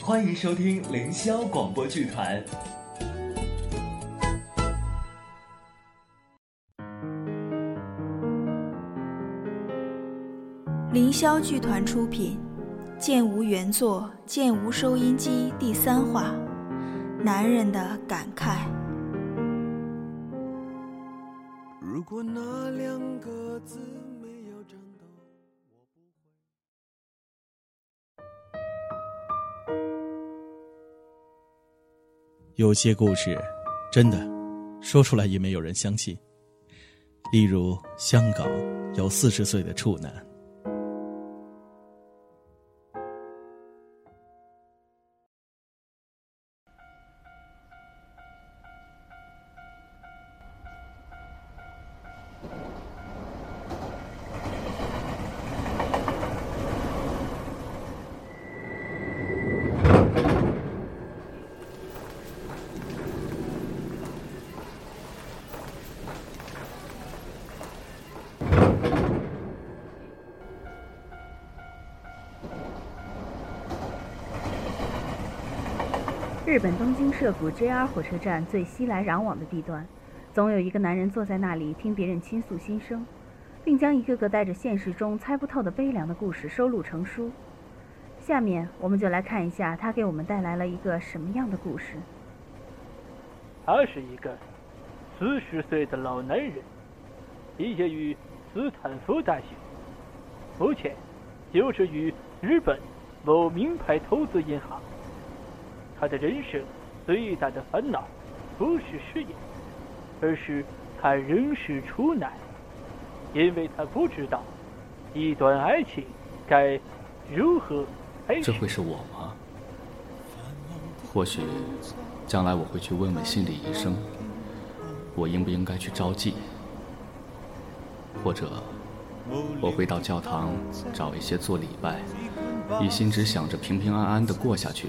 欢迎收听凌霄广播剧团。凌霄剧团出品，《剑无原作》《剑无收音机》第三话，《男人的感慨》。如果那两个字有些故事，真的说出来也没有人相信。例如，香港有四十岁的处男。日本东京涩谷 JR 火车站最熙来攘往的地段，总有一个男人坐在那里听别人倾诉心声，并将一个个带着现实中猜不透的悲凉的故事收录成书。下面，我们就来看一下他给我们带来了一个什么样的故事。他是一个四十岁的老男人，毕业于斯坦福大学，目前就是与日本某名牌投资银行。他的人生最大的烦恼不是事业，而是他仍是处男，因为他不知道一段爱情该如何开始。这会是我吗？或许将来我会去问问心理医生，我应不应该去招妓？或者我会到教堂找一些做礼拜，一心只想着平平安安的过下去。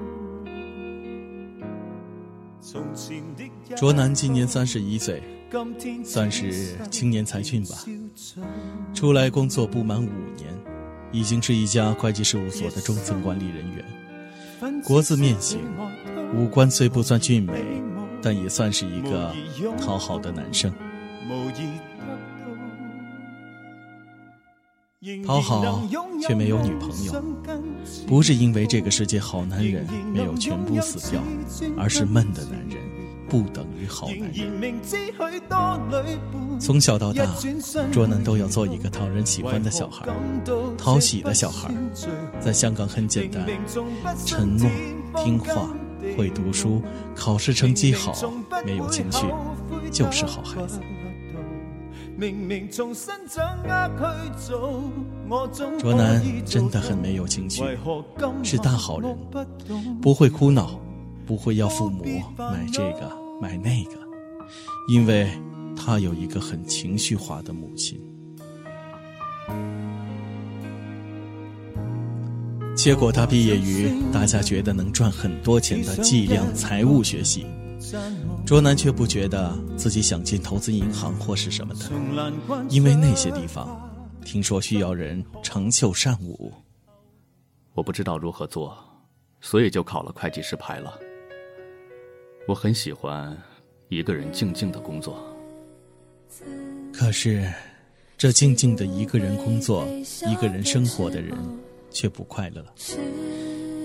卓南今年三十一岁。算是青年才俊吧。出来工作不满五年，已经是一家会计事务所的中层管理人员。国字面型，五官虽不算俊美，但也算是一个讨好的男生。讨好却没有女朋友，不是因为这个世界好男人没有全部死掉，而是闷的男人。不等于好男人。从小到大，卓南都要做一个讨人喜欢的小孩，讨喜的小孩。在香港很简单，沉默、听话、会读书、考试成绩好、没有情绪，就是好孩子。卓南真的很没有情绪，是大好人，不会哭闹，不会要父母买这个。买那个，因为他有一个很情绪化的母亲。结果他毕业于大家觉得能赚很多钱的计量财务学系，卓南却不觉得自己想进投资银行或是什么的，因为那些地方听说需要人成就善舞。我不知道如何做，所以就考了会计师牌了。我很喜欢一个人静静的工作，可是，这静静的一个人工作、一个人生活的人，却不快乐。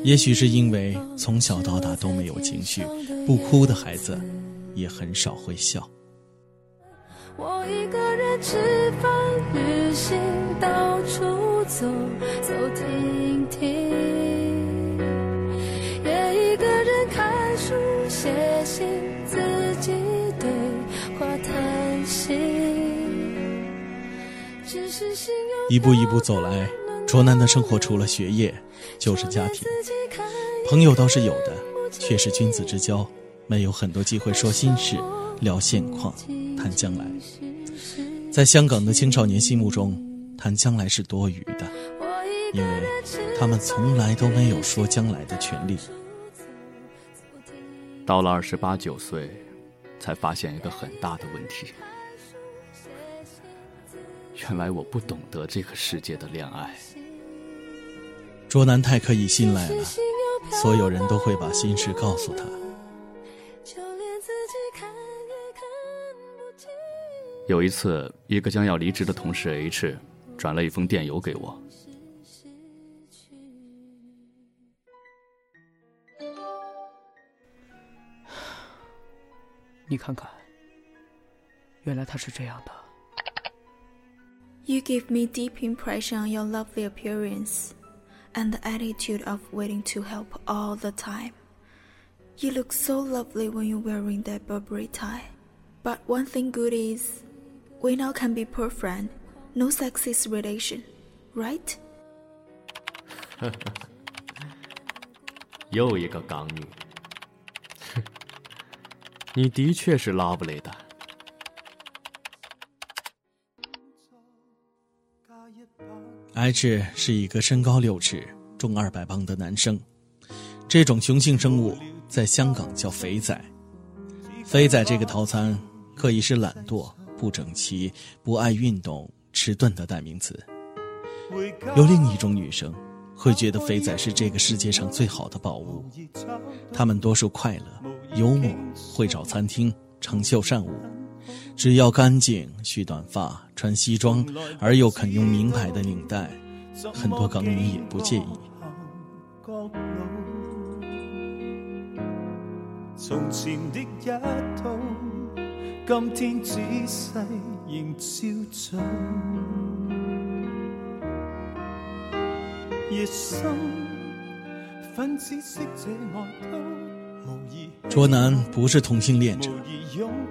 也许是因为从小到大都没有情绪，不哭的孩子也很少会笑。我一个人吃饭、旅行、到处走走停停。也一个人看书写信自己对话叹息。一步一步走来，卓南的生活除了学业，就是家庭。朋友倒是有的，却是君子之交，没有很多机会说心事、聊现况、谈将来。在香港的青少年心目中，谈将来是多余的，因为他们从来都没有说将来的权利。到了二十八九岁，才发现一个很大的问题：原来我不懂得这个世界的恋爱。卓南太可以信赖了，所有人都会把心事告诉他。有一次，一个将要离职的同事 H 转了一封电邮给我。你看看，原来他是这样的。You give me deep impression on your lovely appearance and the attitude of waiting to help all the time. You look so lovely when you're wearing that Burberry tie. But one thing good is, we now can be poor friend, no sexist relation, right? 又一个港女，你的确是 lovely 的。 H 是一个身高六尺、重二百磅的男生，这种雄性生物在香港叫肥仔。肥仔这个套餐可以是懒惰、不整齐、不爱运动、迟钝的代名词。有另一种女生会觉得肥仔是这个世界上最好的宝物，他们多数快乐、幽默，会找餐厅，长袖善舞。只要干净，蓄短发，穿西装，而又肯用名牌的领带，很多港女也不介意。从前的一套，今天仔细仍照做。夜深，粉紫色这外套。卓南不是同性恋者，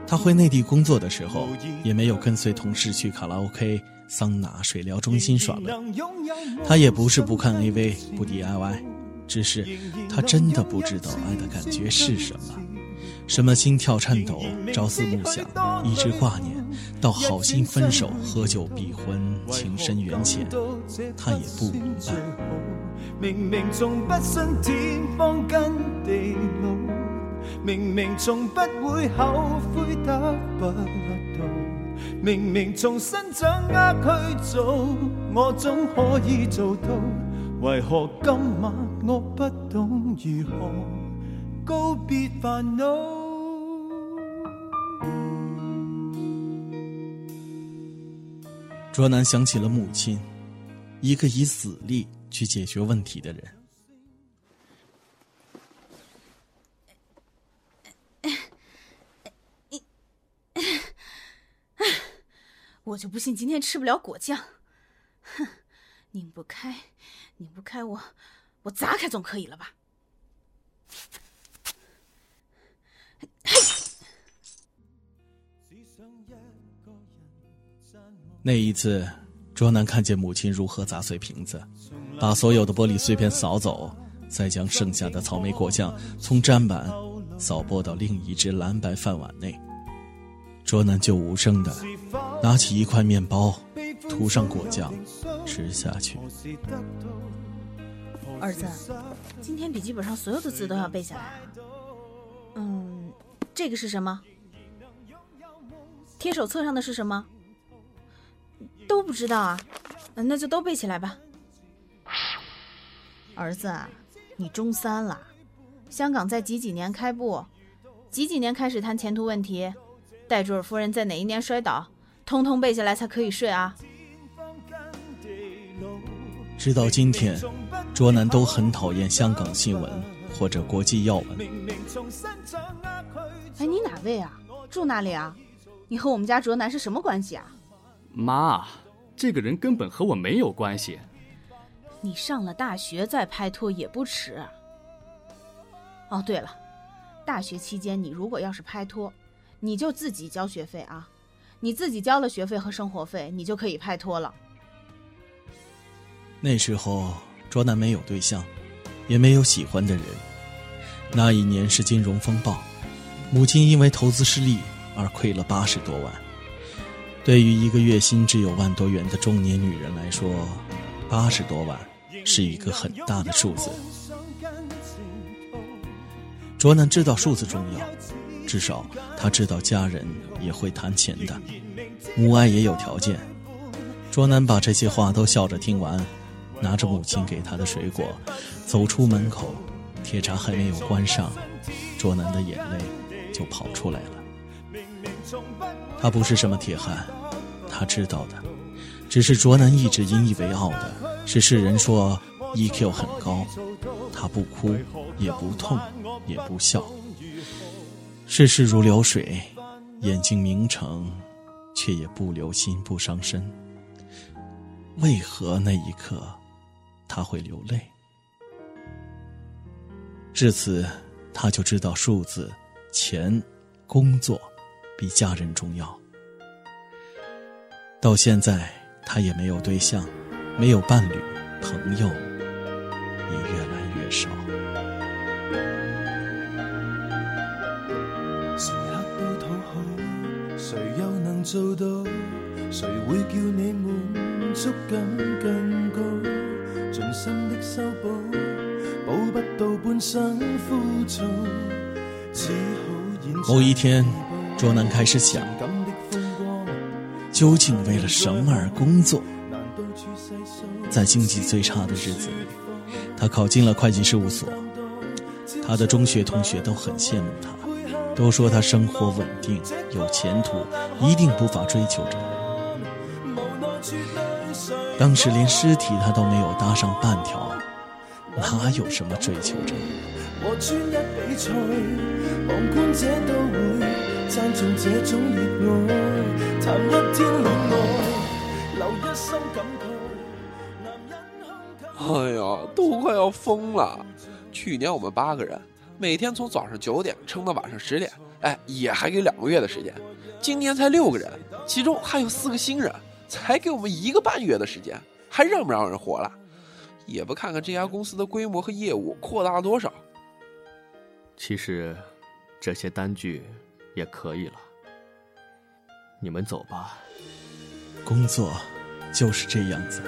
他回内地工作的时候，也没有跟随同事去卡拉 OK、桑拿、水疗中心耍乐。他也不是不看 AV、不 DIY，只是他真的不知道爱的感觉是什么，什么心跳颤抖、朝思暮想、一直挂念，到好心分手、喝酒避婚、情深缘浅，他也不明白。明明从不信天荒跟地老，明明从不会后悔得不到，明明重新掌握去做，我总可以做到。为何今晚我不懂如何告别烦恼？卓南想起了母亲，一个以死力。去解决问题的人，我就不信今天吃不了果酱。哼，拧不开，拧不开，我我砸开总可以了吧？那一次，卓南看见母亲如何砸碎瓶子。把所有的玻璃碎片扫走，再将剩下的草莓果酱从砧板扫拨到另一只蓝白饭碗内。卓南就无声的拿起一块面包，涂上果酱，吃下去。儿子，今天笔记本上所有的字都要背下来啊。嗯，这个是什么？贴手册上的是什么？都不知道啊。那就都背起来吧。儿子，你中三了，香港在几几年开埠？几几年开始谈前途问题？戴卓尔夫人在哪一年摔倒？通通背下来才可以睡啊！直到今天，卓南都很讨厌香港新闻或者国际要闻。哎，你哪位啊？住哪里啊？你和我们家卓南是什么关系啊？妈，这个人根本和我没有关系。你上了大学再拍拖也不迟。哦，对了，大学期间你如果要是拍拖，你就自己交学费啊，你自己交了学费和生活费，你就可以拍拖了。那时候卓南没有对象，也没有喜欢的人。那一年是金融风暴，母亲因为投资失利而亏了八十多万。对于一个月薪只有万多元的中年女人来说，八十多万是一个很大的数字。卓南知道数字重要，至少他知道家人也会谈钱的，母爱也有条件。卓南把这些话都笑着听完，拿着母亲给他的水果，走出门口，铁闸还没有关上，卓南的眼泪就跑出来了。他不是什么铁汉，他知道的，只是卓南一直引以为傲的是世人说 EQ 很高，他不哭也不痛。也不笑，世事如流水，眼睛明澄，却也不留心不伤身。为何那一刻他会流泪？至此，他就知道数字、钱、工作比家人重要。到现在，他也没有对象，没有伴侣，朋友也越来越少。做到，谁会叫你满足感更高？尽心的修补，补不到半生枯燥。只好某一天，卓南开始想，究竟为了什么而工作？在经济最差的日子里，他考进了会计事务所。他的中学同学都很羡慕他。都说他生活稳定有前途，一定不乏追求者。当时连尸体他都没有搭上半条，哪有什么追求者？哎呀，都快要疯了！去年我们八个人。每天从早上九点撑到晚上十点，哎，也还给两个月的时间。今年才六个人，其中还有四个新人，才给我们一个半月的时间，还让不让人活了？也不看看这家公司的规模和业务扩大了多少。其实，这些单据也可以了。你们走吧。工作就是这样子，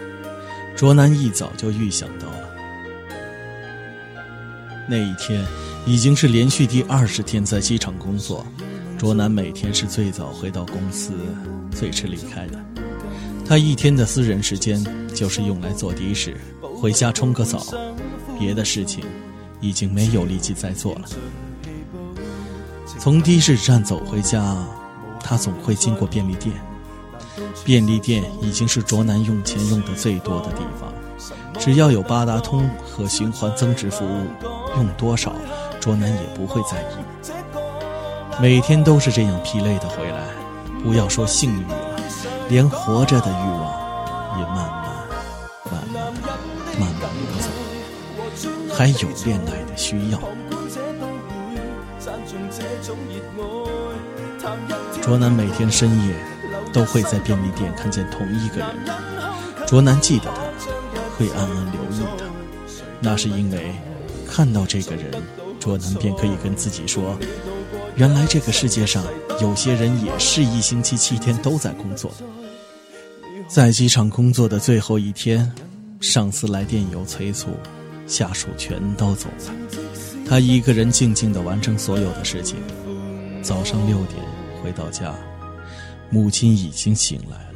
卓南一早就预想到了那一天。已经是连续第二十天在机场工作，卓南每天是最早回到公司，最迟离开的。他一天的私人时间就是用来坐的士，回家冲个澡，别的事情已经没有力气再做了。从的士站走回家，他总会经过便利店，便利店已经是卓南用钱用的最多的地方。只要有八达通和循环增值服务，用多少。卓南也不会在意，每天都是这样疲累的回来，不要说性欲了，连活着的欲望也慢慢、慢慢、慢慢流走，还有恋爱的需要。卓南每天深夜都会在便利店看见同一个人，卓南记得，会暗暗留意的，那是因为看到这个人。卓南便可以跟自己说：“原来这个世界上有些人也是一星期七天都在工作。”在机场工作的最后一天，上司来电邮催促，下属全都走了，他一个人静静地完成所有的事情。早上六点回到家，母亲已经醒来。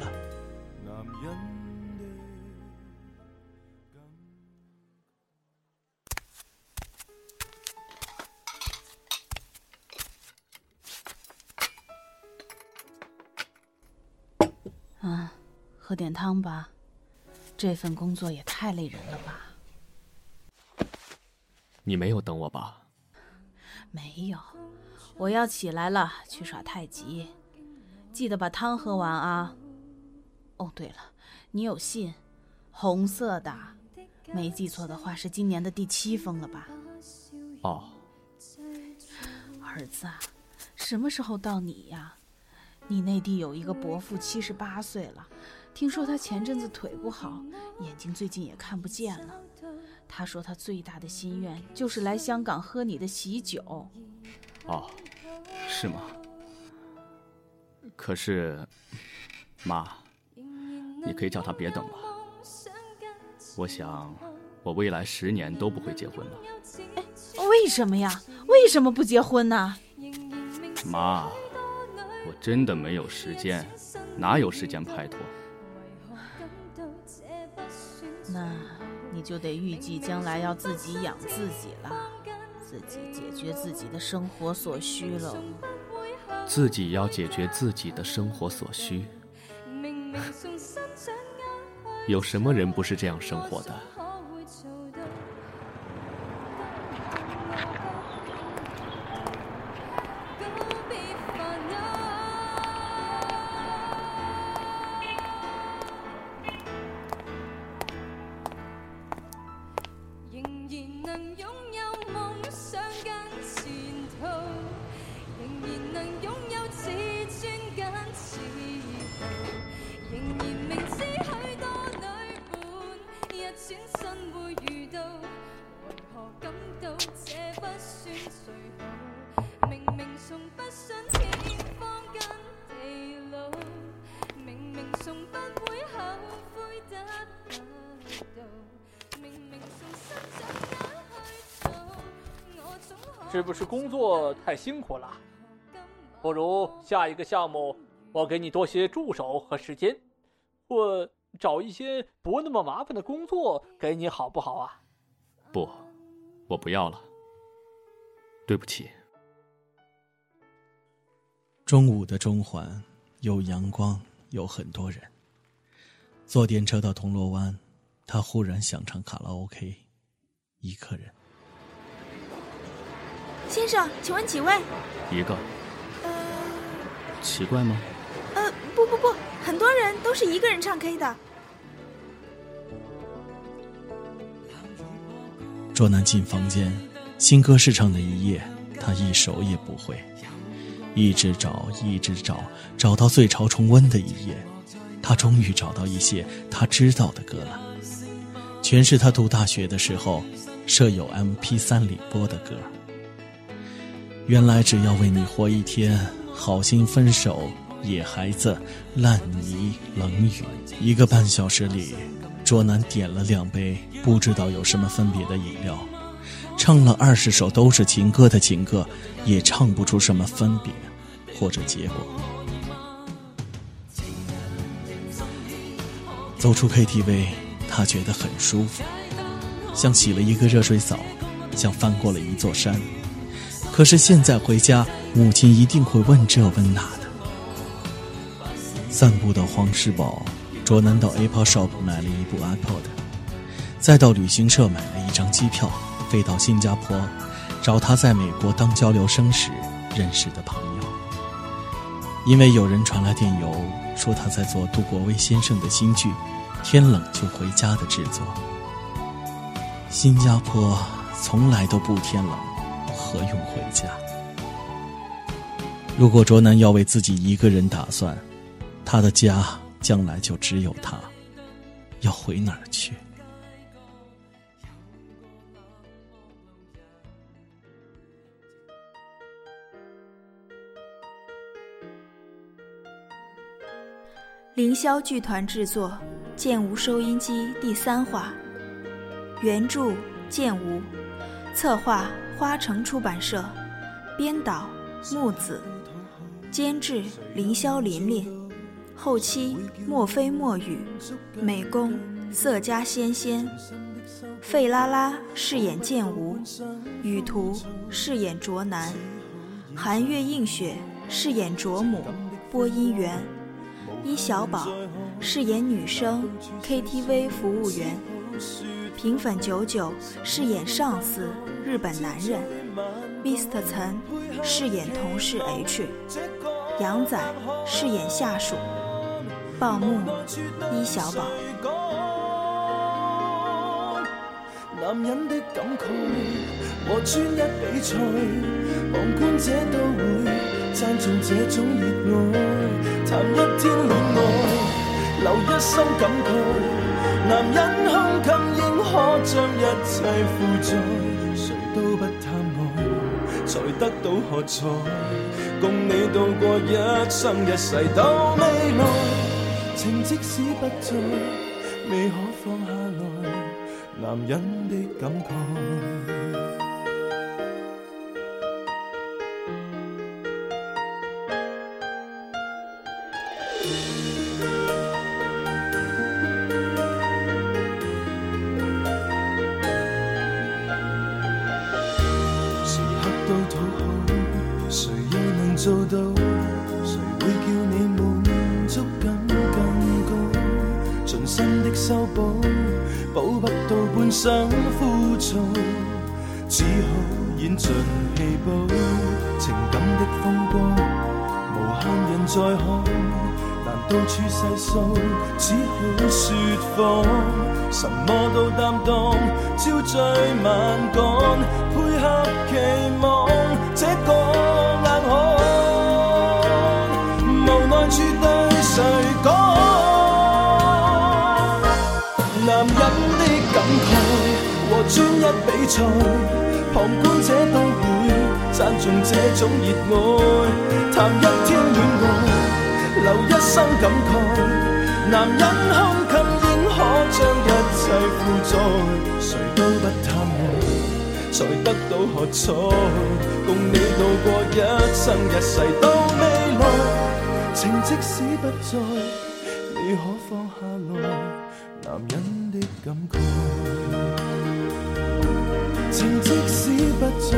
汤吧，这份工作也太累人了吧。你没有等我吧？没有，我要起来了，去耍太极。记得把汤喝完啊。哦，对了，你有信，红色的，没记错的话是今年的第七封了吧？哦。儿子，什么时候到你呀？你内地有一个伯父，七十八岁了。听说他前阵子腿不好，眼睛最近也看不见了。他说他最大的心愿就是来香港喝你的喜酒。哦，是吗？可是，妈，你可以叫他别等了。我想，我未来十年都不会结婚了。为什么呀？为什么不结婚呢？妈，我真的没有时间，哪有时间拍拖？那你就得预计将来要自己养自己了，自己解决自己的生活所需喽。自己要解决自己的生活所需，有什么人不是这样生活的？是不是工作太辛苦了？不如下一个项目，我给你多些助手和时间，或找一些不那么麻烦的工作给你，好不好啊？不，我不要了。对不起。中午的中环有阳光，有很多人。坐电车到铜锣湾，他忽然想唱卡拉 OK，一个人。先生，请问几位？一个。呃，奇怪吗？呃，不不不，很多人都是一个人唱 K 的。卓南进房间，新歌试唱的一夜，他一首也不会，一直找，一直找，找到最潮重温的一页，他终于找到一些他知道的歌了，全是他读大学的时候舍友 MP 三里播的歌。原来只要为你活一天，好心分手，野孩子，烂泥冷雨，一个半小时里，卓南点了两杯不知道有什么分别的饮料，唱了二十首都是情歌的情歌，也唱不出什么分别或者结果。走出 KTV，他觉得很舒服，像洗了一个热水澡，像翻过了一座山。可是现在回家，母亲一定会问这问那的。散步到黄石堡，卓南到 Apple Shop 买了一部 iPod，再到旅行社买了一张机票，飞到新加坡，找他在美国当交流生时认识的朋友。因为有人传来电邮，说他在做杜国威先生的新剧《天冷就回家》的制作。新加坡从来都不天冷。何用回家？如果卓南要为自己一个人打算，他的家将来就只有他，要回哪儿去？凌霄剧团制作《剑无收音机》第三话，原著剑无，策划。花城出版社，编导木子，监制凌霄琳琳，后期墨菲墨雨，美工色家仙仙，费拉拉饰演剑无，雨图饰演卓南，寒月映雪饰演卓母，播音员一小宝饰演女生 KTV 服务员，平粉九九饰演上司。日本男人，Mr. 曾饰演同事 H，杨仔饰演下属，报幕一小宝。男人的感慨和专一比赛，旁观者都会赞颂这种热爱。谈一天恋爱，留一生感慨。男人胸襟可将一切负载。都不贪爱，才得到喝彩？共你度过一生一世到未来，情即使不再，未可放下来，男人的感慨。只好说谎，什么都担当，朝醉晚赶，配合期望，这个硬汉，无奈。处对谁讲？男人的感慨和专一比赛，旁观者都会赞颂这种热爱。谈一天恋爱，留一生感慨。男人胸襟应可将一切负载，谁都不贪爱，才得到喝彩。共你度过一生一世到未来。情即使不在，你可放下来？男人的感慨。情即使不在。